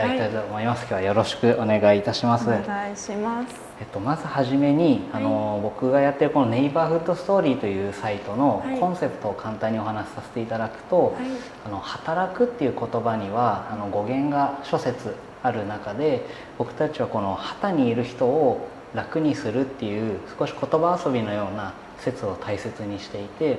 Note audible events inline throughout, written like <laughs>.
ただきたいと思います、はい、今日はよろしくお願いいたします。お願いします。えっと、まずはじめに、あの僕がやってるこのネイバーフッドストーリーというサイトのコンセプトを簡単にお話しさせていただくと、はい、あの働くっていう言葉にはあの語源が諸説ある中で僕たちはこの旗にいる人を楽にするっていう少し言葉遊びのような説を大切にしていて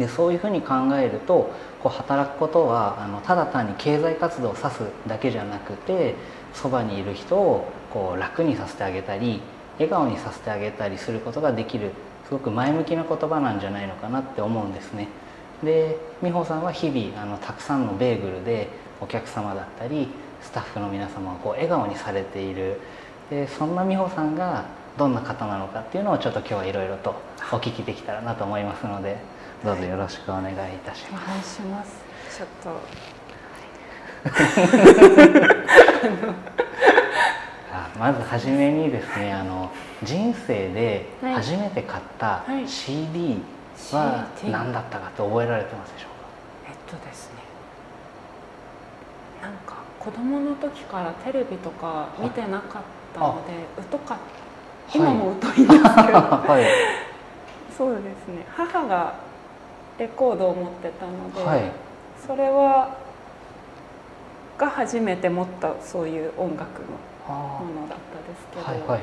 でそういうふうに考えるとこう働くことはあのただ単に経済活動を指すだけじゃなくてそばにいる人をこう楽にさせてあげたり笑顔にさせてあげたりすることができるすごく前向きな言葉なんじゃないのかなって思うんですね。で美穂さんは日々あのたくさんのベーグルでお客様だったりスタッフの皆様をこう笑顔にされているでそんな美穂さんがどんな方なのかっていうのをちょっと今日はいろいろとお聞きできたらなと思いますのでどうぞよろしくお願いいたします。お願いします。ちょっと。まず初めにですねあの人生で初めて買った CD は何だったかって覚えられてますでしょうか、えっとですね。なんか子供の時からテレビとか見てなかったので疎かった。今も疎いんですけど、<laughs> はい、そうですね。母がレコードを持ってたので、はい、それはが初めて持ったそういう音楽のものだったですけど、はいはい、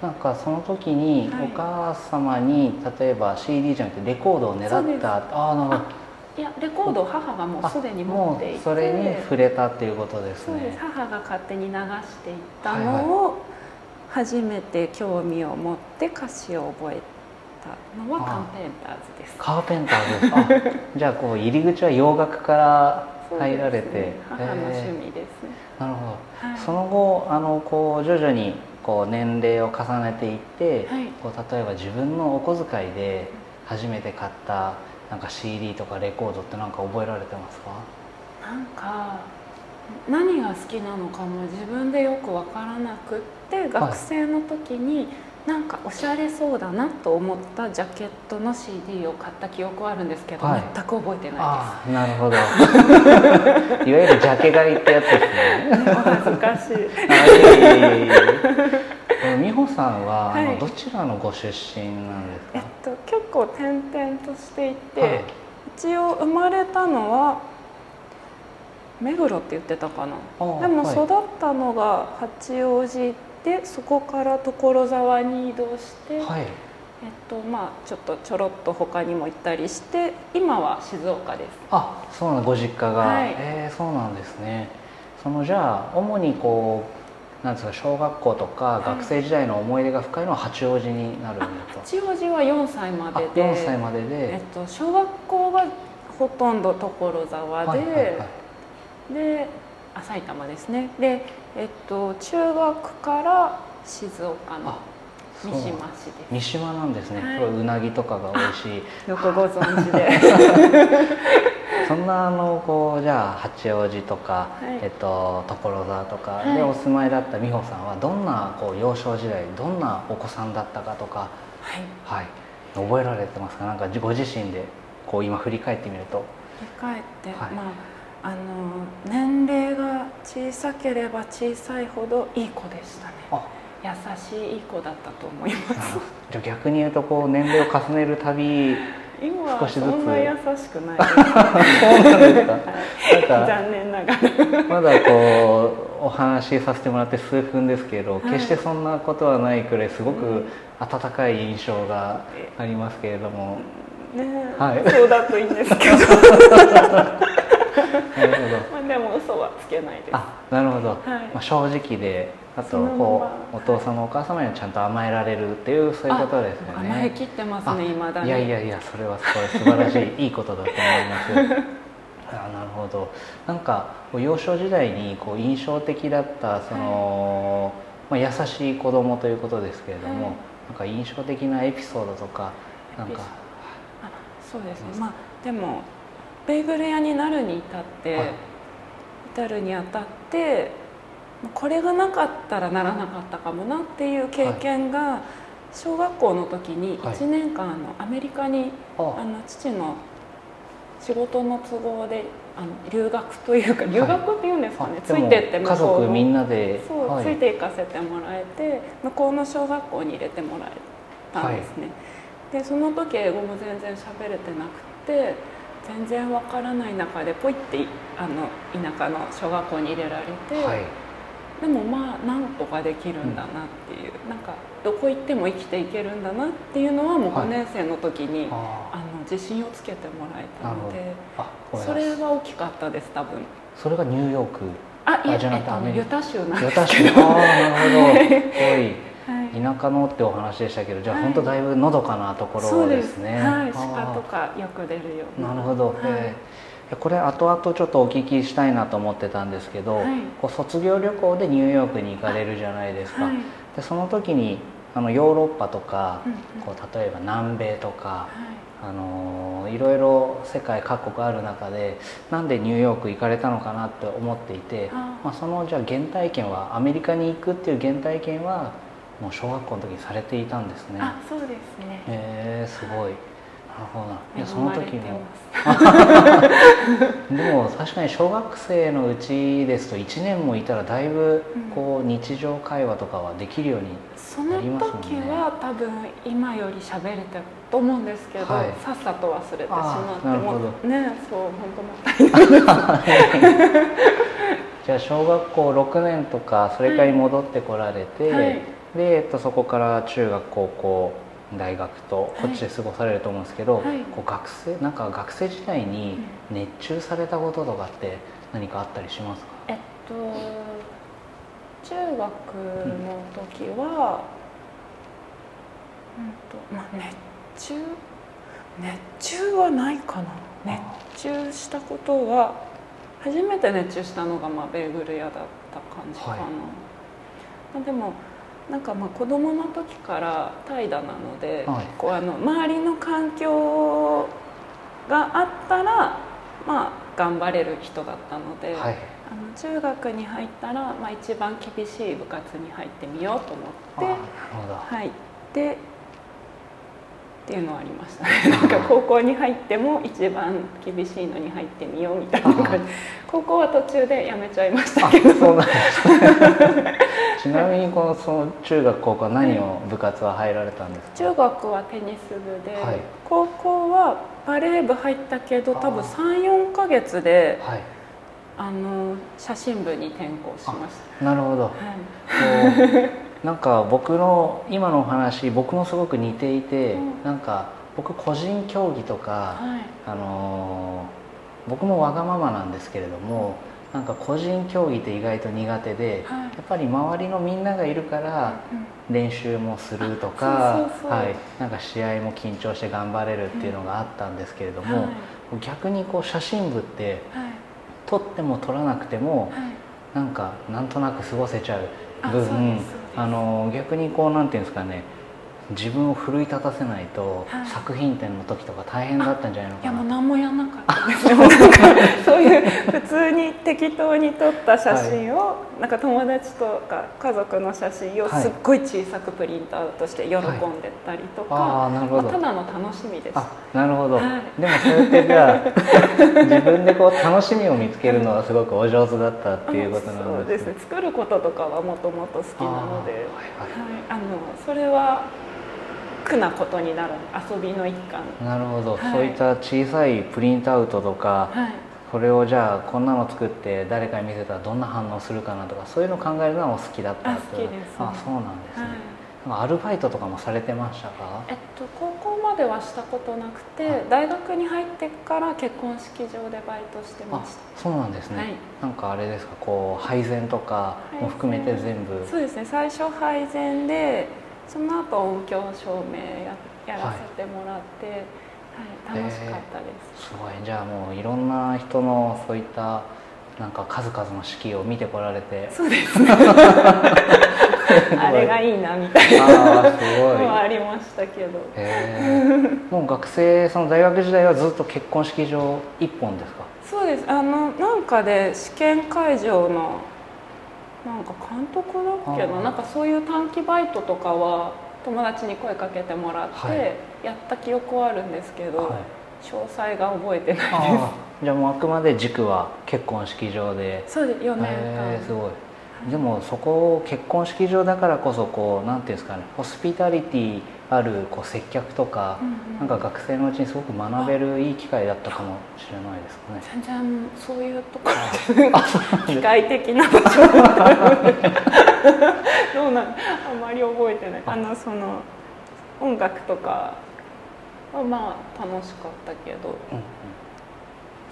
なんかその時にお母様に、例えば CD じゃなくてレコードをねだった。ああなるほど。いやレコードを母がもうすでに持っていて。それに触れたっていうことですね。そうです。母が勝手に流していったのを初めて興味を持って歌詞を覚えたのはカーペンターズです。カーペンターズ。<laughs> じゃあこう入り口は洋楽から入られて、ね、母の趣味です、なるほど、はい、その後あのこう徐々にこう年齢を重ねていって、はい、こう例えば自分のお小遣いで初めて買ったなんか CD とかレコードって何か覚えられてますか？なんか何が好きなのかも自分でよく分からなくって学生の時になんかおしゃれそうだなと思ったジャケットの CD を買った記憶はあるんですけど、はい、全く覚えてないです。なるほど。<laughs> いわゆるジャケ買いってやつですね。恥ずかしい美穂さんは、はい、どちらのご出身なんですか、えっと、結構転々としていて、はい、一応生まれたのは目黒って言ってたかな。でも育ったのが八王子でそこから所沢に移動して、はい、えっとまあ、ちょっとちょろっと他にも行ったりして今は静岡です。あそうなんご実家が、はい、えー、そうなんですね。そのじゃあ主にこうなんですか小学校とか学生時代の思い出が深いのは八王子になるんだと、八王子は4歳までで4歳までで、えっと、小学校はほとんど所沢で、はいはいはい、であ埼玉ですね。で、えっと、中学から静岡の三島市です。三島なんですね、はい、これうなぎとかが美味しい。<laughs> よくご存知で。<laughs> そんなあのこうじゃあ八王子とか、はい、えっと、所沢とかでお住まいだった美穂さんはどんなこう幼少時代どんなお子さんだったかとか、はい、はい、覚えられてますか？なんかご自身でこう今振り返ってみると。振り返って、まああの年齢が小さければ小さいほどいい子でしたね。優しいいい子だったと思います。じゃ逆に言うとこう年齢を重ねるたび今少しずつ。そんな優しくない。<laughs> そうなんですか。なんか残念ながら。まだこうお話しさせてもらって数分ですけど、はい、決してそんなことはないくらいすごく温かい印象がありますけれども、ね、はい、そうだといいんですけど <laughs> なるほど。まあでも嘘はつけないです。あ、なるほど。はい、まあ正直で、あとこうお父様お母様にはちゃんと甘えられるっていうそういうことですよね。甘えきってますね今だいやいやいやそれはそれ素晴らしいいいことだと思います。<laughs> あなるほど。なんか幼少時代にこう印象的だったその、はい、まあ優しい子供ということですけれども、はい、なんか印象的なエピソードとかなんか。あそうですね。まあでもベーグル屋になるに至って、はい、至るにあたってこれがなかったらならなかったかもなっていう経験が、小学校の時に1年間のアメリカに、あの父の仕事の都合であの留学というか留学っていうんですかね、はい、ついてって向こうみんなでそう、はい、ついていかせてもらえて向こうの小学校に入れてもらえたんですね、でその時英語も全然喋れてなくて全然わからない中でポイってあの田舎の小学校に入れられて、でもまあなんとかできるんだなっていう、うん、なんかどこ行っても生きていけるんだなっていうのはもう5年生の時に、はい、あの自信をつけてもらえたのでそれは大きかったです多分。それがニューヨークあいやじゃなくてユタ州なんですけど。ああなるほど。<laughs> はい、田舎のってお話でしたけどじゃあ、はい、本当だいぶのどかなところですね。はい。鹿とかよく出るような。なるほど、はい。これ後々ちょっとお聞きしたいなと思ってたんですけど、はい、こう卒業旅行でニューヨークに行かれるじゃないですか、はい、でその時にあのヨーロッパとか、うんうん、こう例えば南米とか、はい、あのいろいろ世界各国ある中でなんでニューヨーク行かれたのかなって思っていてまあ、そのじゃあ原体験はアメリカに行くっていう原体験はもう小学校の時にされていたんですね。あそうですね。えー、すごい。なるほどいやその時も。<laughs> でも確かに小学生のうちですと1年もいたらだいぶこう日常会話とかはできるようになりますもんね、その時は多分今より喋れたと思うんですけど、はい、さっさと忘れてしまってもねそう本当もったいない。<laughs> じゃあ小学校6年とかそれからに戻ってこられて、はい、で、えっと、そこから中学高校大学とこっちで過ごされると思うんですけど、はい、こう学生なんか学生時代に熱中されたこととかって何かあったりしますか、えっと中学の時は、うん、うんとまあ、熱中熱中はないかな。熱中したことは初めて熱中したのが、まあ、ベーグル屋だった感じかな、はい、でもなんかまあ子供の時から怠惰なので、はい、こうあの周りの環境があったらまあ頑張れる人だったので、はい、あの中学に入ったら、まあ、一番厳しい部活に入ってみようと思ってはい、でっていうのはありました。ね <laughs> なんか高校に入っても一番厳しいのに入ってみようみたいな感じ。高校は途中でやめちゃいましたけど。そうなんです <laughs> ちなみにこのその中学高校は何を部活は入られたんですか、中学はテニス部で、はい、高校はバレー部入ったけど多分34か月で、はい、あの写真部に転校しました。なるほど、はいなんか僕の今のお話僕もすごく似ていて、うん、なんか僕個人競技とか、はい、あの僕もわがままなんですけれども、なんか個人競技って意外と苦手で、はい、やっぱり周りのみんながいるから練習もするとか、はい、なんか試合も緊張して頑張れるっていうのがあったんですけれども、はい、逆にこう写真部って、撮っても撮らなくても、なんかなんとなく過ごせちゃう分あの逆にこうなんていうんですかね自分を奮い立たせないと、作品展の時とか大変だったんじゃないのかな。いやもう何もやらなかった。ですよなんか。そういう普通に適当に撮った写真を、はい、なんか友達とか家族の写真をすっごい小さくプリントアウトして喜んでたりとか、はい、あなるほど、まあ、ただの楽しみです。なるほど、はい、でもそれってじゃあ <laughs> 自分でこう楽しみを見つけるのはすごくお上手だったっていうことなんですね、ね、作ることとかはもともと好きなので。はい、あのそれは苦なことになる。遊びの一環。なるほど、はい、そういった小さいプリントアウトとか、はい、これをじゃあこんなの作って誰かに見せたらどんな反応するかなとかそういうのを考えるのは好きだったあ好きです。あそうなんですね、はい、アルバイトとかもされてましたか？えっと高校まではしたことなくて、大学に入ってから結婚式場でバイトしてました。そうなんですね、はい、なんかあれですか？こう配膳とかも含めて全部。そうですね。最初配膳でその後音響照明ややらせてもらって、はい、はい、楽しかったです、えー、すごい。じゃあもういろんな人のそういったなんか数々の式を見てこられて。そうですね。<laughs> あれがいいなみたいな。あすごい。ありましたけど、えー、もう学生その大学時代はずっと結婚式場一本ですか？そうです。あのなんかで試験会場のなんか監督だっけななんかそういう短期バイトとかは友達に声かけてもらってやった記憶はあるんですけど、はい、詳細が覚えてないです。じゃあもうあくまで軸は結婚式場で。そうです4年間。すごい。でもそこ結婚式場だからこそこうなんていうんですかねホスピタリティあるこう接客とか、うんうん、なんか学生のうちにすごく学べるいい機会だったかもしれないですかね。全然そういうところ機械的な場所。どうなんあまり覚えてない。あ。のその音楽とかはまあ楽しかったけど、うんうん、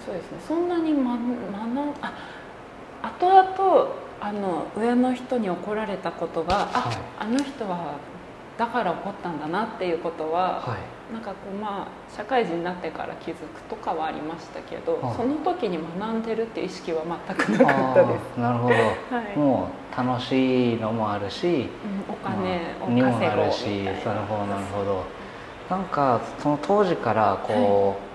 そうですね。そんなに学、ま、あ後々あの上の人に怒られたことが、はい、ああの人はだから怒ったんだなっていうことは、はい、なんかこうまあ社会人になってから気づくとかはありましたけど、はい、その時に学んでるっていう意識は全くなかったです。なるほど、はい、もう楽しいのもあるし、うん、お金を稼ごるしな。るほどなるほど。なんかその当時からこう、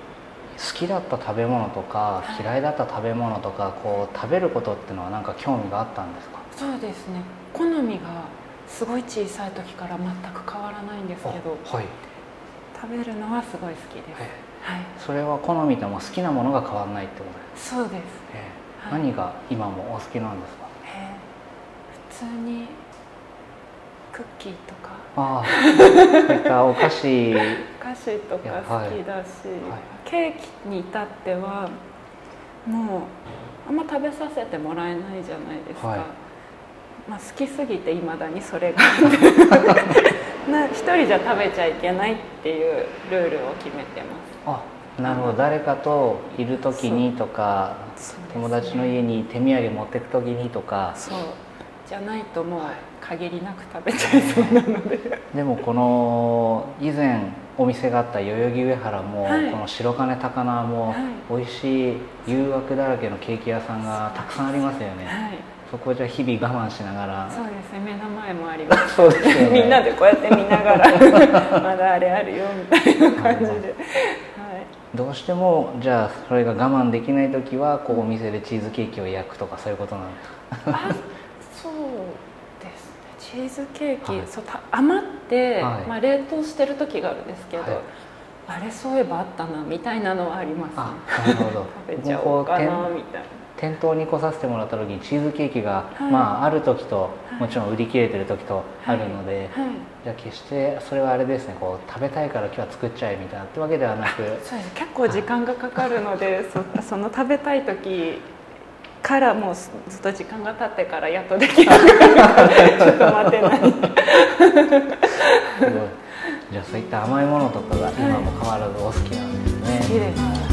好きだった食べ物とか嫌いだった食べ物とかこう食べることっていうのは何か興味があったんですか？そうですね。好みがすごい小さい時から全く変わらないんですけど、はい、食べるのはすごい好きです、はい、それは好みとも好きなものが変わらないってことですそうです、はい、何が今もお好きなんですか、えー、普通にクッキーとか。ああ。そういったお菓子。お菓子とか好きだし、ケーキに至ってはもうあんま食べさせてもらえないじゃないですか、はい、まあ、好きすぎていまだにそれが <laughs> な一人じゃ食べちゃいけないっていうルールを決めてます。あなるほど。誰かといる時にとか、ね、友達の家に手土産持ってく時にとか。そう。じゃないともう限りなく食べちゃいそうなので。<laughs> でもこの以前お店があった代々木上原も、はい、この白金高輪も、美味しい誘惑だらけのケーキ屋さんがたくさんありますよね、はい、そこじゃ日々我慢しながら。そうですね目の前もあります。そうですね。みんなでこうやって見ながら。<laughs> まだあれあるよみたいな感じで、はい、どうしてもじゃあそれが我慢できない時はこうお店でチーズケーキを焼くとかそういうことなんですかそうチーズケーキ、はい、そう余って、はい、まあ、冷凍してる時があるんですけど、はい、あれそういえばあったなみたいなのはありますね。なるほど。<laughs> 食べちゃおうかなみたいな店頭に来させてもらった時にチーズケーキが、まあ、ある時と、もちろん売り切れてる時とあるので、じゃあ決してそれはあれですねこう食べたいから今日は作っちゃえみたいなってわけではなく <laughs> そうです。結構時間がかかるのでそ <laughs> その食べたい時からもうずっと時間が経ってからやっとできるちょっと待てな <laughs> い。じゃあそういった甘いものとかが今も変わらずお好きなんですね、好きです